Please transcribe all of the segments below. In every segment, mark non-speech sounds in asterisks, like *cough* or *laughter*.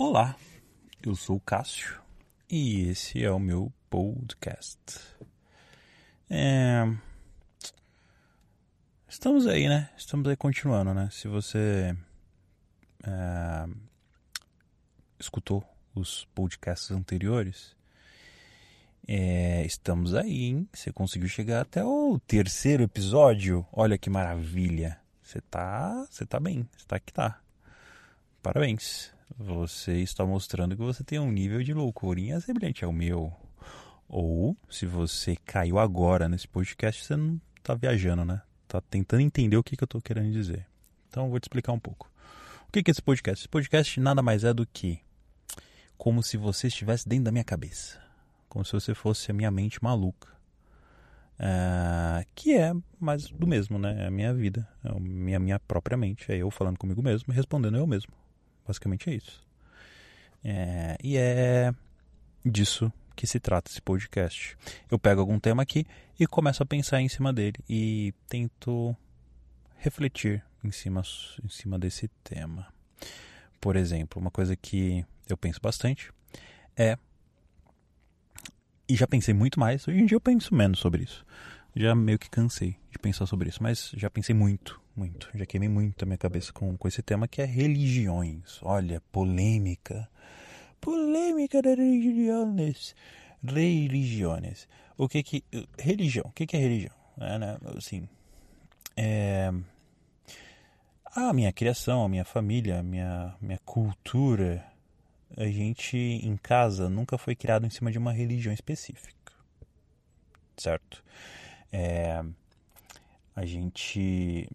Olá, eu sou o Cássio e esse é o meu podcast. É... Estamos aí, né? Estamos aí continuando, né? Se você é... escutou os podcasts anteriores, é... estamos aí, hein? Você conseguiu chegar até o terceiro episódio. Olha que maravilha! Você tá, você tá bem, você tá que tá. Parabéns você está mostrando que você tem um nível de loucurinha semelhante ao meu. Ou, se você caiu agora nesse podcast, você não está viajando, né? Está tentando entender o que, que eu estou querendo dizer. Então, eu vou te explicar um pouco. O que, que é esse podcast? Esse podcast nada mais é do que como se você estivesse dentro da minha cabeça. Como se você fosse a minha mente maluca. É, que é mais do mesmo, né? É a minha vida, é a minha, minha própria mente. É eu falando comigo mesmo e respondendo eu mesmo. Basicamente é isso. É, e é disso que se trata esse podcast. Eu pego algum tema aqui e começo a pensar em cima dele e tento refletir em cima, em cima desse tema. Por exemplo, uma coisa que eu penso bastante é. E já pensei muito mais, hoje em dia eu penso menos sobre isso. Já meio que cansei de pensar sobre isso, mas já pensei muito muito. Já queimei muito a minha cabeça com, com esse tema que é religiões. Olha, polêmica. Polêmica das religiões. Religiões. O que que... Religião. O que que é religião? É, né? Assim... É... A minha criação, a minha família, a minha, minha cultura... A gente, em casa, nunca foi criado em cima de uma religião específica. Certo? É... A gente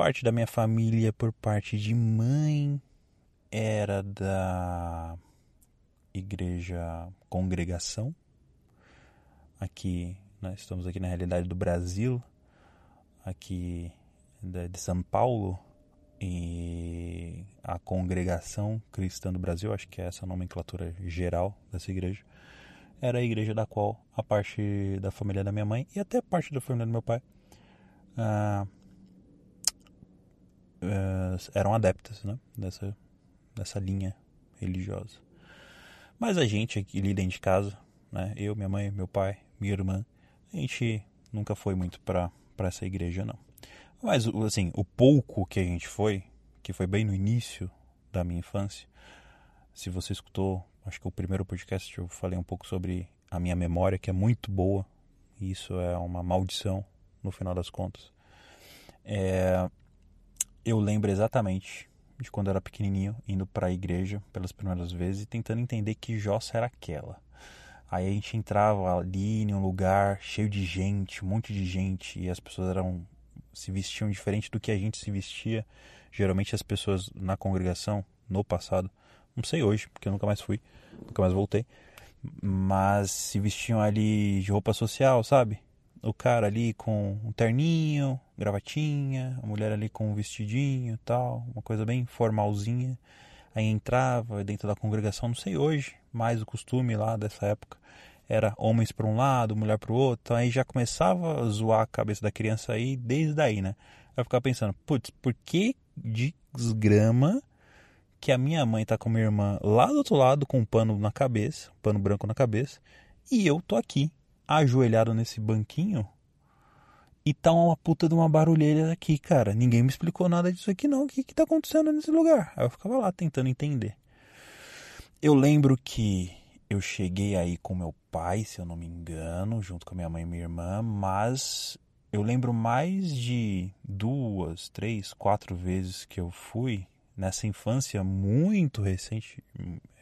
parte da minha família, por parte de mãe, era da igreja congregação. Aqui, nós estamos aqui na realidade do Brasil, aqui de São Paulo, e a congregação cristã do Brasil, acho que é essa a nomenclatura geral dessa igreja, era a igreja da qual a parte da família da minha mãe e até parte da família do meu pai uh, eram adeptas né, dessa, dessa linha religiosa. Mas a gente aqui dentro de casa, né, eu, minha mãe, meu pai, minha irmã, a gente nunca foi muito para essa igreja, não. Mas, assim, o pouco que a gente foi, que foi bem no início da minha infância, se você escutou, acho que o primeiro podcast eu falei um pouco sobre a minha memória, que é muito boa, e isso é uma maldição no final das contas. É, eu lembro exatamente de quando eu era pequenininho, indo para a igreja pelas primeiras vezes e tentando entender que Jossa era aquela. Aí a gente entrava ali em um lugar cheio de gente, um monte de gente, e as pessoas eram se vestiam diferente do que a gente se vestia. Geralmente as pessoas na congregação, no passado, não sei hoje, porque eu nunca mais fui, nunca mais voltei, mas se vestiam ali de roupa social, sabe? o cara ali com um terninho, gravatinha, a mulher ali com um vestidinho tal, uma coisa bem formalzinha. Aí entrava dentro da congregação, não sei hoje, mais o costume lá dessa época era homens para um lado, mulher para o outro, então aí já começava a zoar a cabeça da criança aí desde aí, né? Eu ficava pensando, putz, por que de desgrama que a minha mãe tá com minha irmã lá do outro lado com um pano na cabeça, um pano branco na cabeça, e eu tô aqui ajoelhado nesse banquinho e tá uma puta de uma barulheira aqui, cara. Ninguém me explicou nada disso aqui não. O que que tá acontecendo nesse lugar? Aí eu ficava lá tentando entender. Eu lembro que eu cheguei aí com meu pai, se eu não me engano, junto com a minha mãe e minha irmã, mas eu lembro mais de duas, três, quatro vezes que eu fui nessa infância muito recente,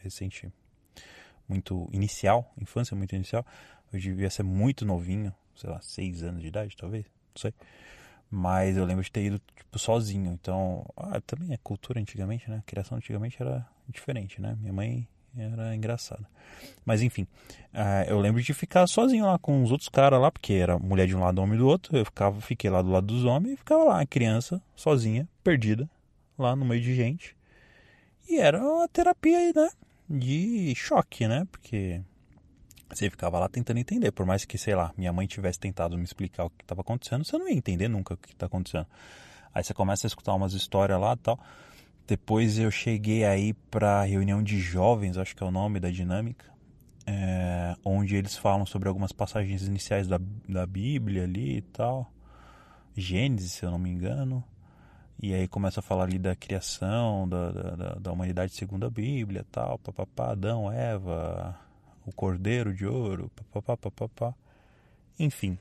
recente, muito inicial, infância muito inicial, eu devia ser muito novinho, sei lá, seis anos de idade, talvez, não sei. Mas eu lembro de ter ido, tipo, sozinho. Então, ah, também a cultura antigamente, né? A criação antigamente era diferente, né? Minha mãe era engraçada. Mas enfim, uh, eu lembro de ficar sozinho lá com os outros caras lá, porque era mulher de um lado, homem do outro. Eu ficava, fiquei lá do lado dos homens e ficava lá, criança, sozinha, perdida, lá no meio de gente. E era uma terapia, né? De choque, né? Porque você ficava lá tentando entender. Por mais que, sei lá, minha mãe tivesse tentado me explicar o que estava acontecendo, você não ia entender nunca o que está acontecendo. Aí você começa a escutar umas histórias lá e tal. Depois eu cheguei aí para reunião de jovens, acho que é o nome da dinâmica, é, onde eles falam sobre algumas passagens iniciais da, da Bíblia ali e tal. Gênesis, se eu não me engano. E aí começa a falar ali da criação da, da, da humanidade segundo a Bíblia tal, papapá, Adão, Eva, o Cordeiro de Ouro, papapá, papapá. Enfim.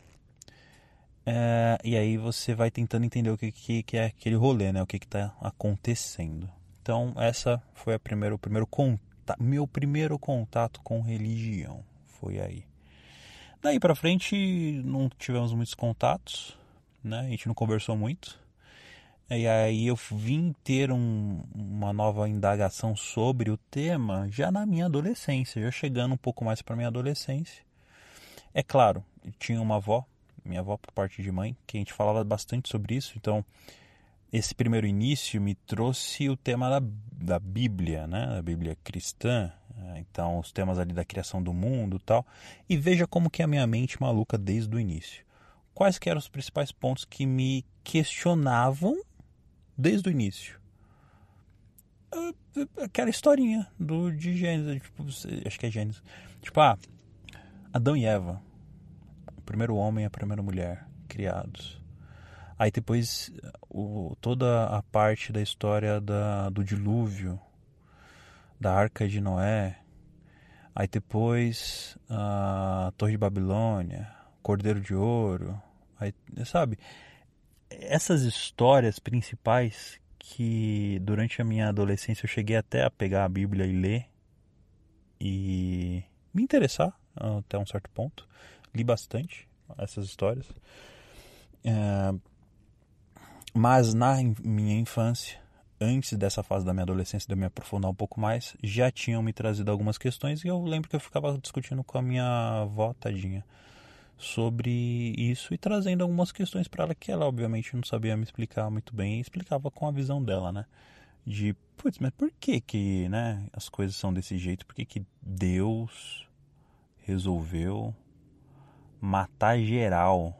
É, e aí você vai tentando entender o que, que, que é aquele rolê, né? O que está acontecendo. Então, essa foi a primeira, o primeiro contato, meu primeiro contato com religião. Foi aí. Daí para frente, não tivemos muitos contatos, né? A gente não conversou muito. E aí eu vim ter um, uma nova indagação sobre o tema já na minha adolescência, já chegando um pouco mais para minha adolescência. É claro, tinha uma avó, minha avó por parte de mãe, que a gente falava bastante sobre isso, então esse primeiro início me trouxe o tema da, da Bíblia, né, da Bíblia cristã, então os temas ali da criação do mundo tal, e veja como que é a minha mente maluca desde o início. Quais que eram os principais pontos que me questionavam desde o início. Ah, aquela historinha do, de Gênesis, tipo, acho que é Gênesis. Tipo, ah, Adão e Eva, o primeiro homem e a primeira mulher criados. Aí depois o, toda a parte da história da, do dilúvio, da arca de Noé. Aí depois a Torre de Babilônia, Cordeiro de Ouro. Aí, sabe? Essas histórias principais que durante a minha adolescência eu cheguei até a pegar a Bíblia e ler e me interessar até um certo ponto. Li bastante essas histórias. É, mas na minha infância, antes dessa fase da minha adolescência, de eu me aprofundar um pouco mais, já tinham me trazido algumas questões e eu lembro que eu ficava discutindo com a minha avó, tadinha sobre isso e trazendo algumas questões para ela que ela obviamente não sabia me explicar muito bem explicava com a visão dela, né? De, putz, mas por que que, né, as coisas são desse jeito? Por que que Deus resolveu matar geral,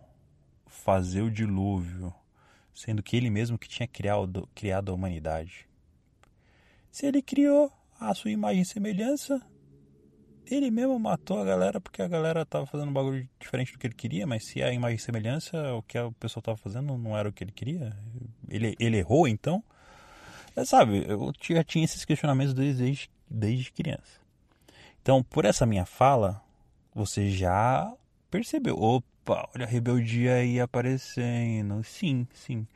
fazer o dilúvio, sendo que ele mesmo que tinha criado, criado a humanidade? Se ele criou a sua imagem e semelhança, ele mesmo matou a galera porque a galera tava fazendo um bagulho diferente do que ele queria, mas se a imagem e semelhança, o que o pessoal tava fazendo não era o que ele queria, ele, ele errou então? É, sabe, eu já tinha esses questionamentos desde, desde criança. Então, por essa minha fala, você já percebeu, opa, olha a rebeldia aí aparecendo. Sim, sim.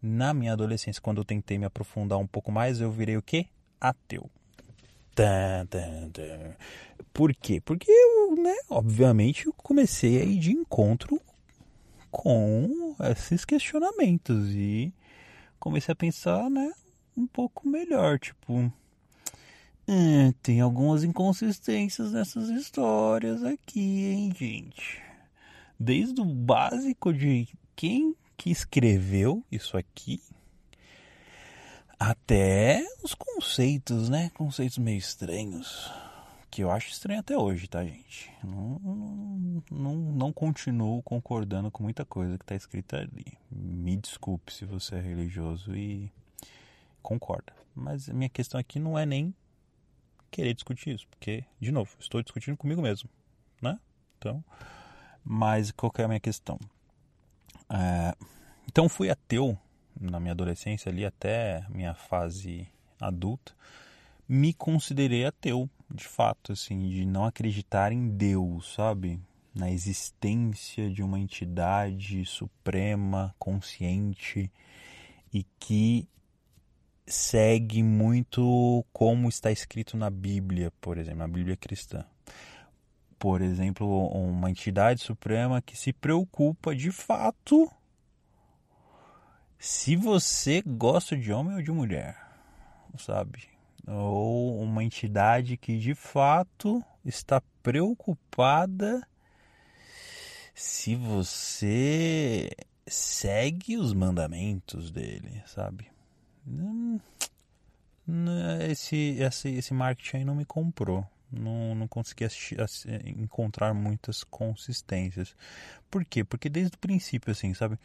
Na minha adolescência, quando eu tentei me aprofundar um pouco mais, eu virei o quê? Ateu. Por quê? Porque eu, né, obviamente, eu comecei a ir de encontro com esses questionamentos e comecei a pensar, né, um pouco melhor, tipo, é, tem algumas inconsistências nessas histórias aqui, hein, gente. Desde o básico de quem que escreveu isso aqui, até os conceitos, né? Conceitos meio estranhos. Que eu acho estranho até hoje, tá, gente? Não, não, não continuo concordando com muita coisa que está escrita ali. Me desculpe se você é religioso e concorda. Mas a minha questão aqui não é nem querer discutir isso, porque, de novo, estou discutindo comigo mesmo, né? Então, mas qual é a minha questão? É, então, fui ateu na minha adolescência ali até minha fase adulta, me considerei ateu, de fato, assim, de não acreditar em Deus, sabe? Na existência de uma entidade suprema, consciente e que segue muito como está escrito na Bíblia, por exemplo, na Bíblia cristã. Por exemplo, uma entidade suprema que se preocupa de fato se você gosta de homem ou de mulher, sabe? Ou uma entidade que de fato está preocupada se você segue os mandamentos dele, sabe? Hum, esse, esse, esse marketing aí não me comprou. Não, não consegui assistir, encontrar muitas consistências. Por quê? Porque desde o princípio, assim, sabe?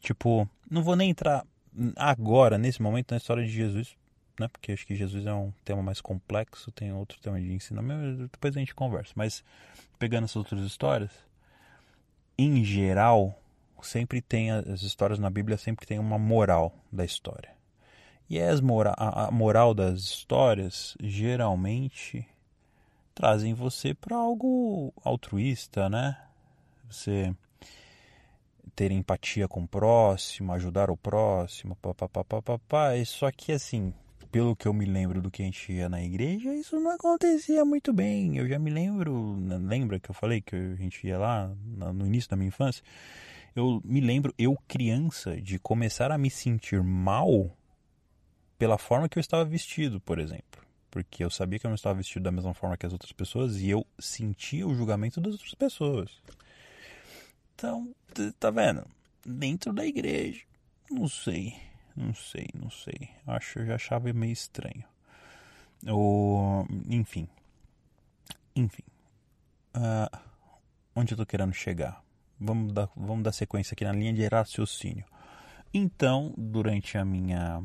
Tipo, não vou nem entrar agora, nesse momento, na história de Jesus, né? Porque acho que Jesus é um tema mais complexo, tem outro tema de ensinamento, depois a gente conversa. Mas pegando essas outras histórias, em geral, sempre tem as histórias na Bíblia sempre tem uma moral da história. E as mora a moral das histórias geralmente trazem você para algo altruísta, né? Você ter empatia com o próximo, ajudar o próximo, papapá. Só que assim, pelo que eu me lembro do que a gente ia na igreja, isso não acontecia muito bem. Eu já me lembro, lembra que eu falei que a gente ia lá no início da minha infância? Eu me lembro, eu criança, de começar a me sentir mal pela forma que eu estava vestido, por exemplo. Porque eu sabia que eu não estava vestido da mesma forma que as outras pessoas e eu sentia o julgamento das outras pessoas. Então, tá vendo? Dentro da igreja. Não sei, não sei, não sei. Acho, eu já achava meio estranho. O, enfim. Enfim. Uh, onde eu tô querendo chegar? Vamos dar, vamos dar sequência aqui na linha de raciocínio. Então, durante a minha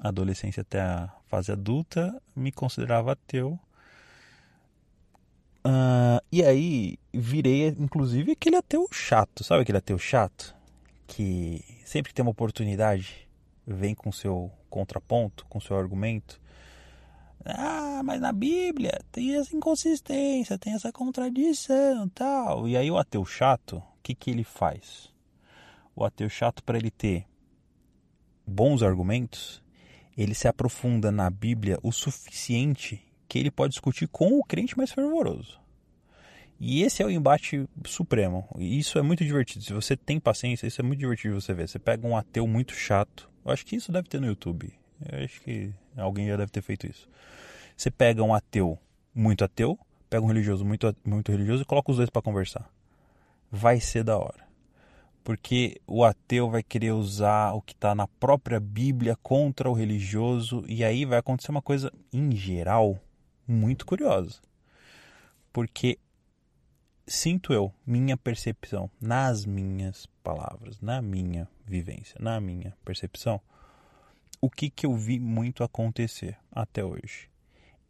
adolescência até a fase adulta, me considerava ateu Uh, e aí virei, inclusive, aquele ateu chato, sabe aquele ateu chato? Que sempre que tem uma oportunidade, vem com seu contraponto, com seu argumento. Ah, mas na Bíblia tem essa inconsistência, tem essa contradição tal. E aí o ateu chato, o que, que ele faz? O ateu chato, para ele ter bons argumentos, ele se aprofunda na Bíblia o suficiente que ele pode discutir com o crente mais fervoroso. E esse é o embate supremo. E isso é muito divertido. Se você tem paciência, isso é muito divertido você ver. Você pega um ateu muito chato. Eu acho que isso deve ter no YouTube. Eu acho que alguém já deve ter feito isso. Você pega um ateu muito ateu, pega um religioso muito, muito religioso e coloca os dois para conversar. Vai ser da hora. Porque o ateu vai querer usar o que está na própria Bíblia contra o religioso, e aí vai acontecer uma coisa, em geral, muito curiosa. Porque sinto eu, minha percepção, nas minhas palavras, na minha vivência, na minha percepção, o que, que eu vi muito acontecer até hoje.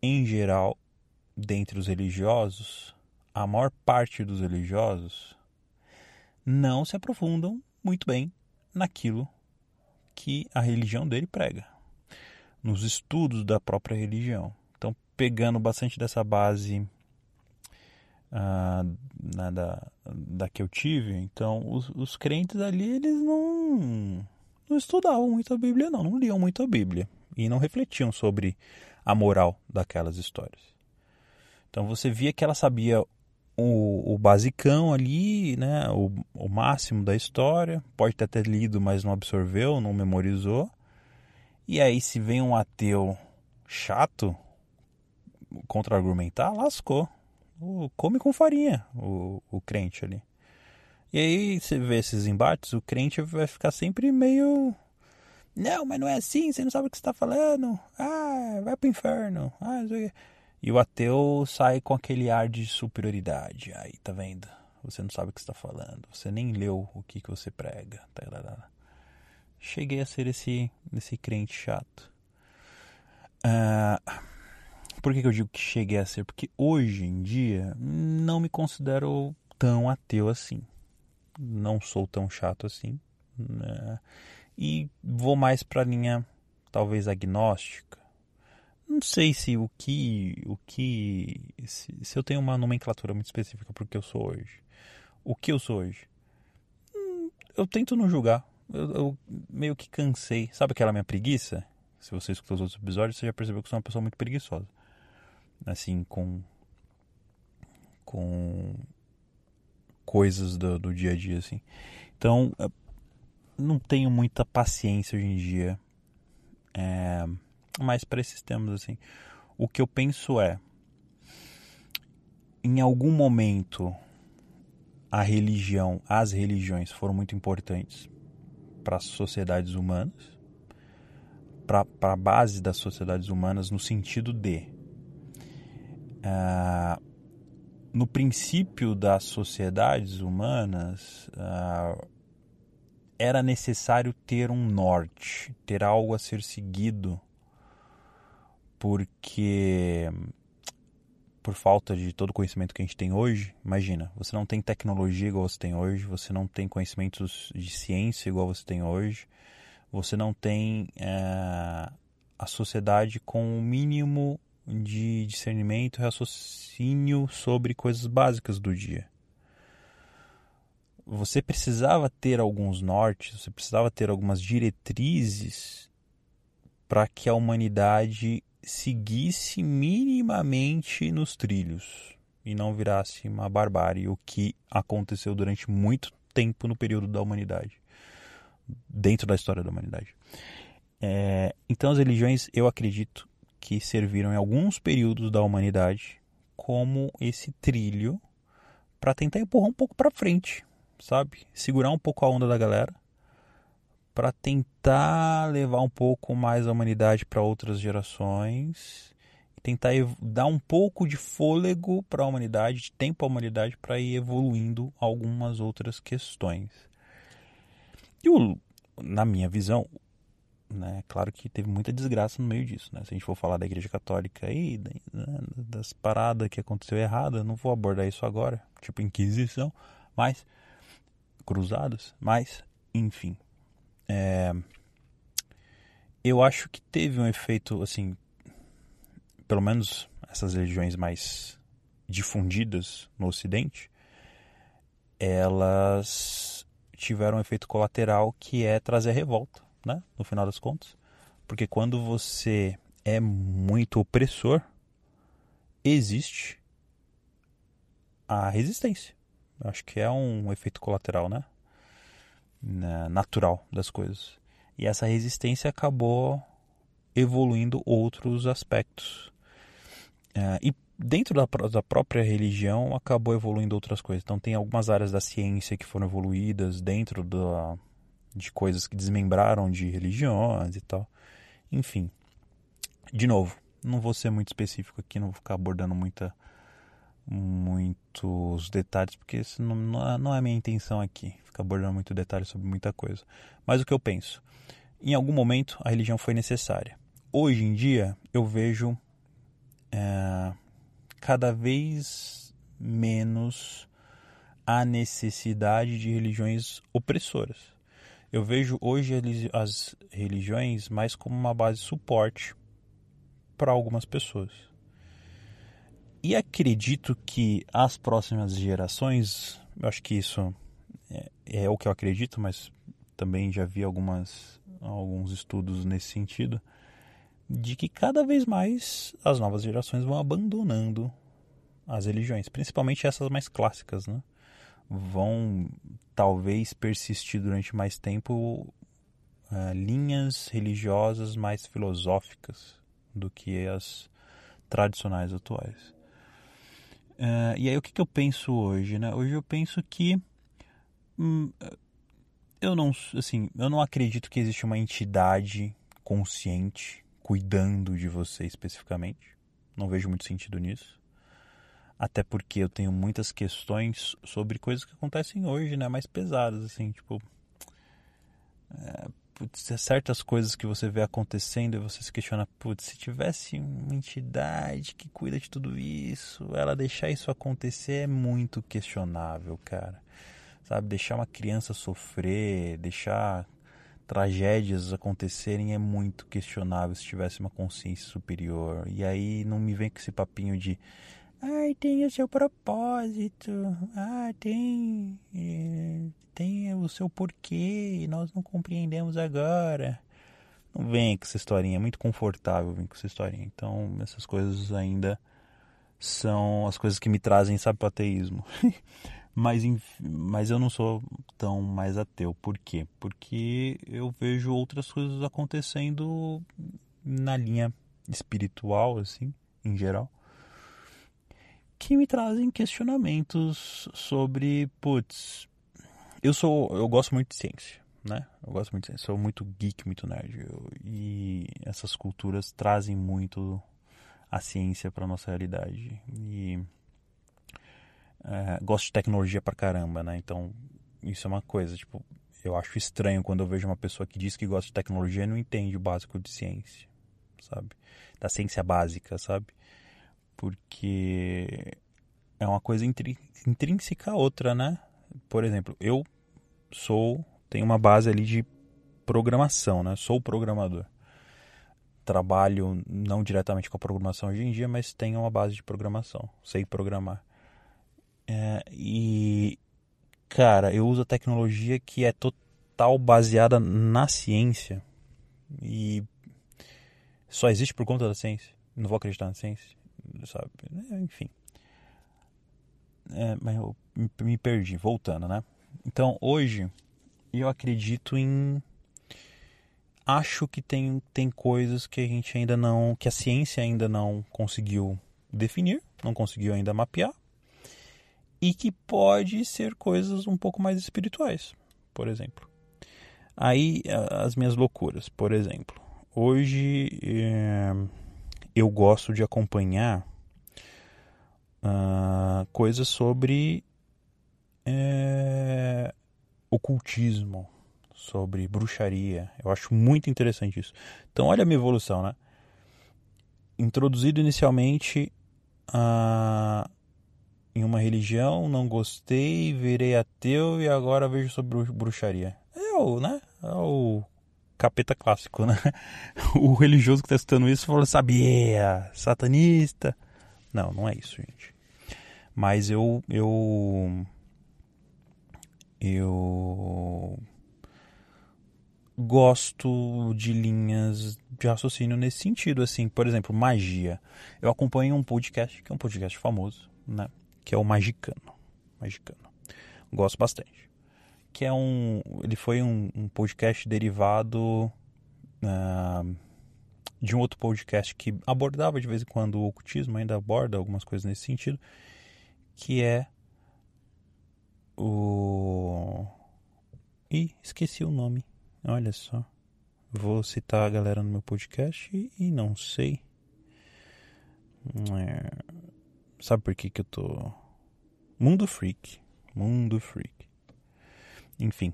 Em geral, dentre os religiosos, a maior parte dos religiosos não se aprofundam muito bem naquilo que a religião dele prega, nos estudos da própria religião pegando bastante dessa base uh, né, da, da que eu tive, então os, os crentes ali, eles não, não estudavam muito a Bíblia, não, não liam muito a Bíblia e não refletiam sobre a moral daquelas histórias. Então você via que ela sabia o, o basicão ali, né, o, o máximo da história, pode ter até lido, mas não absorveu, não memorizou. E aí se vem um ateu chato, contra-argumentar, lascou. O, come com farinha o, o crente ali. E aí você vê esses embates, o crente vai ficar sempre meio. Não, mas não é assim, você não sabe o que você está falando. Ah, vai pro inferno. Ah, e o ateu sai com aquele ar de superioridade. Aí, tá vendo? Você não sabe o que está falando. Você nem leu o que, que você prega. Cheguei a ser esse, esse crente chato. Uh, por que, que eu digo que cheguei a ser? Porque hoje em dia não me considero tão ateu assim. Não sou tão chato assim. Né? E vou mais para a linha talvez agnóstica. Não sei se o que. o que se, se eu tenho uma nomenclatura muito específica para o que eu sou hoje. O que eu sou hoje? Hum, eu tento não julgar. Eu, eu, meio que cansei. Sabe aquela minha preguiça? Se você escutou os outros episódios, você já percebeu que eu sou uma pessoa muito preguiçosa assim, com, com coisas do, do dia a dia, assim. Então, não tenho muita paciência hoje em dia, é, mas para esses temas, assim. O que eu penso é, em algum momento, a religião, as religiões foram muito importantes para as sociedades humanas, para a base das sociedades humanas, no sentido de no princípio das sociedades humanas, ah, era necessário ter um norte, ter algo a ser seguido porque por falta de todo o conhecimento que a gente tem hoje, imagina, você não tem tecnologia igual você tem hoje, você não tem conhecimentos de ciência igual você tem hoje, você não tem é, a sociedade com o mínimo de discernimento raciocínio sobre coisas básicas do dia. Você precisava ter alguns nortes, você precisava ter algumas diretrizes para que a humanidade seguisse minimamente nos trilhos e não virasse uma barbárie, o que aconteceu durante muito tempo no período da humanidade, dentro da história da humanidade. É, então, as religiões, eu acredito que serviram em alguns períodos da humanidade como esse trilho para tentar empurrar um pouco para frente, sabe? Segurar um pouco a onda da galera para tentar levar um pouco mais a humanidade para outras gerações tentar dar um pouco de fôlego para a humanidade, de tempo à humanidade para ir evoluindo algumas outras questões. E o, na minha visão, né, claro que teve muita desgraça no meio disso, né? Se a gente for falar da Igreja Católica aí, né, das paradas que aconteceu errada, não vou abordar isso agora, tipo Inquisição, mas cruzadas, mas enfim, é, eu acho que teve um efeito, assim, pelo menos essas religiões mais difundidas no Ocidente, elas tiveram um efeito colateral que é trazer revolta, né? No final das contas. Porque quando você é muito opressor, existe a resistência. Eu acho que é um efeito colateral, né? né, natural das coisas. E essa resistência acabou evoluindo outros aspectos. É, e dentro da, da, própria religião acabou evoluindo outras coisas. Então tem algumas áreas da ciência que foram evoluídas dentro da, de coisas que desmembraram de religiões e tal. Enfim, de novo, não vou ser muito específico aqui, não vou ficar abordando muita muitos detalhes, porque isso não, não é a minha intenção aqui, ficar abordando muito detalhes sobre muita coisa. Mas o que eu penso? Em algum momento a religião foi necessária. Hoje em dia eu vejo é, cada vez menos a necessidade de religiões opressoras. Eu vejo hoje as religiões mais como uma base de suporte para algumas pessoas. E acredito que as próximas gerações, eu acho que isso é, é, o que eu acredito, mas também já vi algumas, alguns estudos nesse sentido, de que cada vez mais as novas gerações vão abandonando as religiões, principalmente essas mais clássicas, né? Vão talvez persistir durante mais tempo uh, linhas religiosas mais filosóficas do que as tradicionais atuais. Uh, e aí o que, que, eu penso hoje, né? Hoje eu penso que hum, eu não, assim, eu não acredito que existe uma entidade consciente cuidando de você especificamente. Não vejo muito sentido nisso. Até porque eu tenho muitas questões sobre coisas que acontecem hoje, né? Mais pesadas, assim, tipo. É, putz, certas coisas que você vê acontecendo e você se questiona, putz, se tivesse uma entidade que cuida de tudo isso, ela deixar isso acontecer é muito questionável, cara. Sabe, deixar uma criança sofrer, deixar tragédias acontecerem é muito questionável se tivesse uma consciência superior. E aí não me vem com esse papinho de Ai, tem o seu propósito. Ah, tem. Eh, tem o seu porquê e nós não compreendemos agora. Não vem com essa historinha, é muito confortável vir com essa historinha. Então, essas coisas ainda são as coisas que me trazem, sabe, para ateísmo. *laughs* mas, mas eu não sou tão mais ateu. Por quê? Porque eu vejo outras coisas acontecendo na linha espiritual, assim, em geral que me trazem questionamentos sobre, putz, eu sou, eu gosto muito de ciência, né? Eu gosto muito de ciência, sou muito geek, muito nerd, eu, e essas culturas trazem muito a ciência para nossa realidade e é, gosto de tecnologia pra caramba, né? Então isso é uma coisa, tipo, eu acho estranho quando eu vejo uma pessoa que diz que gosta de tecnologia e não entende o básico de ciência. sabe? Da ciência básica, sabe? Porque é uma coisa intrínseca a outra, né? Por exemplo, eu sou, tenho uma base ali de programação, né? Sou programador. Trabalho não diretamente com a programação hoje em dia, mas tenho uma base de programação. Sei programar. É, e, cara, eu uso a tecnologia que é total baseada na ciência. E só existe por conta da ciência. Não vou acreditar na ciência, sabe? É, enfim. É, mas eu me perdi, voltando, né? Então, hoje, eu acredito em acho que tem, tem coisas que a gente ainda não, que a ciência ainda não conseguiu definir, não conseguiu ainda mapear, e que pode ser coisas um pouco mais espirituais, por exemplo. Aí as minhas loucuras, por exemplo. Hoje é, eu gosto de acompanhar uh, coisas sobre é, ocultismo, sobre bruxaria. Eu acho muito interessante isso. Então, olha a minha evolução, né? Introduzido inicialmente a, em uma religião, não gostei, virei ateu e agora vejo sobre bruxaria. O, né? Capeta clássico, né? *laughs* O religioso que está escutando isso falou, sabia, satanista. Não, não é isso, gente. Mas eu, eu, eu gosto de linhas de raciocínio nesse sentido, assim, por exemplo, magia. Eu acompanho um podcast, que é um podcast famoso, né, que é o Magicano. Magicano. Gosto bastante. Que é um, ele foi um, um podcast derivado uh, de um outro podcast que abordava de vez em quando o ocultismo, ainda aborda algumas coisas nesse sentido, que é o... Ih, esqueci o nome Olha só. Vou citar a galera no meu podcast e, e não sei. É... Sabe por que, que eu tô. Mundo Freak. Mundo Freak. Enfim.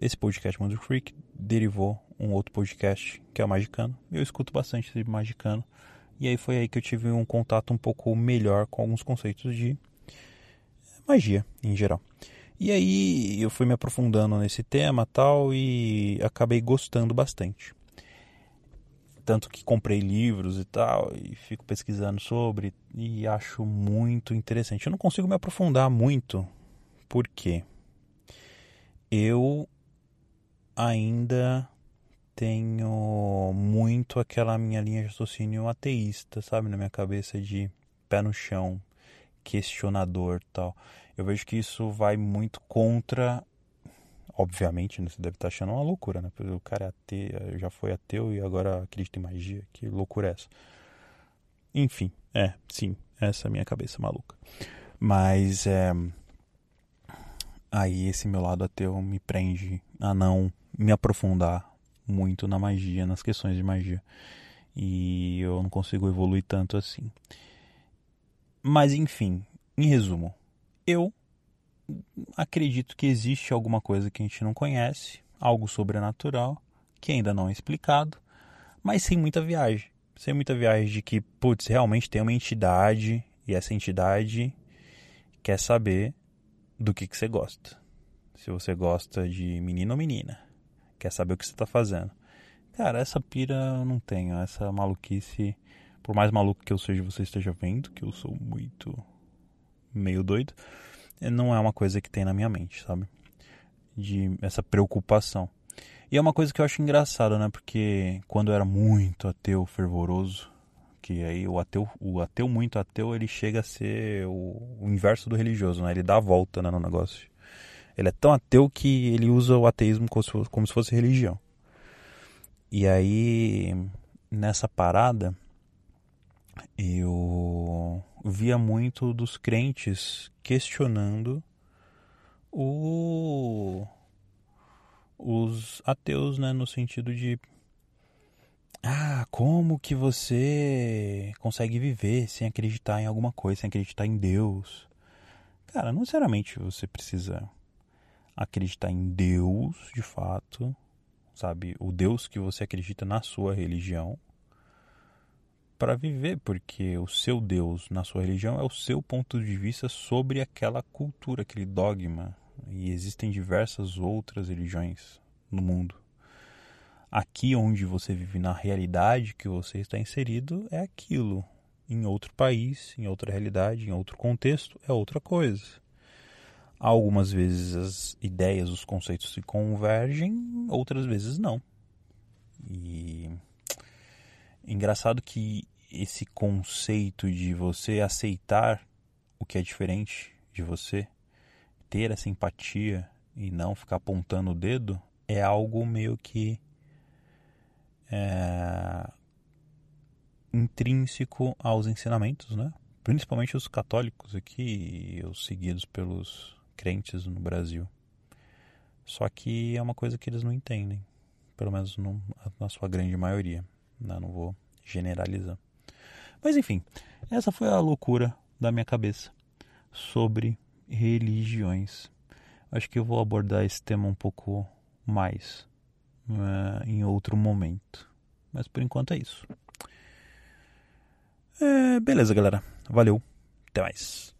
Esse podcast Mundo Freak derivou um outro podcast que é o Magicano. Eu escuto bastante esse Magicano. E aí foi aí que eu tive um contato um pouco melhor com alguns conceitos de magia em geral. E aí eu fui me aprofundando nesse tema tal e acabei gostando bastante. Tanto que comprei livros e tal e fico pesquisando sobre e acho muito interessante. Eu não consigo me aprofundar muito porque eu ainda tenho muito aquela minha linha de raciocínio ateísta, sabe, na minha cabeça de pé no chão, questionador tal eu vejo que isso vai muito contra. Obviamente, né? você deve estar achando uma loucura, né? O cara é ateu, já foi ateu e agora acredita em magia. Que loucura é essa? Enfim, é, sim, essa é a minha cabeça maluca. Mas é. Aí esse meu lado ateu me prende a não me aprofundar muito na magia, nas questões de magia. E eu não consigo evoluir tanto assim. Mas enfim, em resumo, eu acredito que existe alguma coisa que a gente não conhece, algo sobrenatural, que ainda não é explicado, mas sem muita viagem. Sem muita viagem de que, putz, realmente tem uma entidade e essa entidade quer saber do que, que você gosta. Se você gosta de menino ou menina, quer saber o que você está fazendo. Cara, essa pira eu não tenho, essa maluquice, por mais maluco que eu seja, você esteja vendo, que eu sou muito meio doido, não é uma coisa que tem na minha mente, sabe? De essa preocupação. E é uma coisa que eu acho engraçada, né? Porque quando eu era muito ateu, fervoroso, que aí o ateu, o ateu muito ateu, ele chega a ser o, o inverso do religioso, né? Ele dá a volta né, no negócio. Ele é tão ateu que ele usa o ateísmo como se fosse, como se fosse religião. E aí, nessa parada, eu via muito dos crentes questionando o, os ateus, né, no sentido de ah, como que você consegue viver sem acreditar em alguma coisa, sem acreditar em Deus? Cara, não necessariamente você precisa acreditar em Deus, de fato, sabe, o Deus que você acredita na sua religião para viver, porque o seu Deus na sua religião é o seu ponto de vista sobre aquela cultura, aquele dogma. E existem diversas outras religiões no mundo. Aqui onde você vive, na realidade que você está inserido, é aquilo. Em outro país, em outra realidade, em outro contexto, é outra coisa. Algumas vezes as ideias, os conceitos se convergem, outras vezes não. E engraçado que esse conceito de você aceitar o que é diferente de você, ter essa empatia e não ficar apontando o dedo, é algo meio que é, intrínseco aos ensinamentos, né? Principalmente os católicos aqui os seguidos pelos crentes no Brasil. Só que é uma coisa que eles não entendem, pelo menos no, na sua grande maioria. Né? Não vou generalizar. Mas enfim, essa foi a loucura da minha cabeça sobre religiões. Acho que eu vou abordar esse tema um pouco mais uh, em outro momento. Mas por enquanto é isso. É, beleza, galera. Valeu. Até mais.